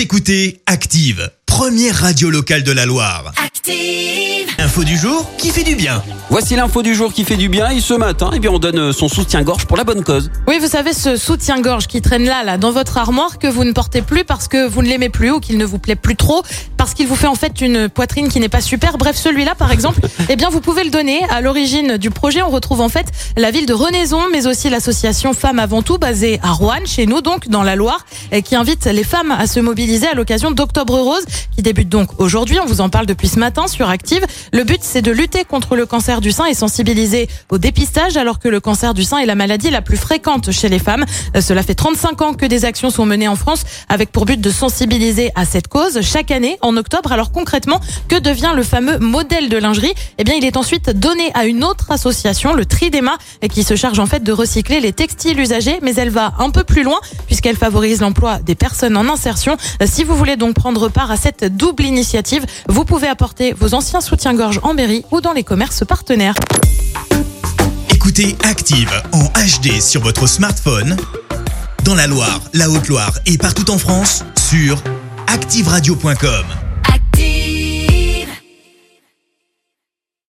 Vous écoutez Active, première radio locale de la Loire. Active. Info du jour qui fait du bien. Voici l'info du jour qui fait du bien et ce matin, eh bien, on donne euh, son soutien-gorge pour la bonne cause. Oui, vous savez, ce soutien-gorge qui traîne là, là, dans votre armoire, que vous ne portez plus parce que vous ne l'aimez plus ou qu'il ne vous plaît plus trop, parce qu'il vous fait en fait une poitrine qui n'est pas super. Bref, celui-là, par exemple, eh bien, vous pouvez le donner. À l'origine du projet, on retrouve en fait la ville de Renaison, mais aussi l'association Femmes avant tout, basée à Rouen, chez nous, donc, dans la Loire, et qui invite les femmes à se mobiliser à l'occasion d'Octobre Rose, qui débute donc aujourd'hui. On vous en parle depuis ce matin sur Active. Le but, c'est de lutter contre le cancer du sein et sensibiliser au dépistage, alors que le cancer du sein est la maladie la plus fréquente chez les femmes. Euh, Cela fait 35 ans que des actions sont menées en France avec pour but de sensibiliser à cette cause chaque année en Alors concrètement, que devient le fameux modèle de lingerie? Eh bien, il est ensuite donné à une autre association, le Tridema, qui se charge en fait de recycler les textiles usagés, mais elle va un peu plus loin puisqu'elle favorise l'emploi des personnes en insertion. Si vous voulez donc prendre part à cette double initiative, vous pouvez apporter vos anciens soutiens-gorge en mairie ou dans les commerces partenaires. Écoutez Active en HD sur votre smartphone, dans la Loire, la Haute-Loire et partout en France, sur activeradio.com.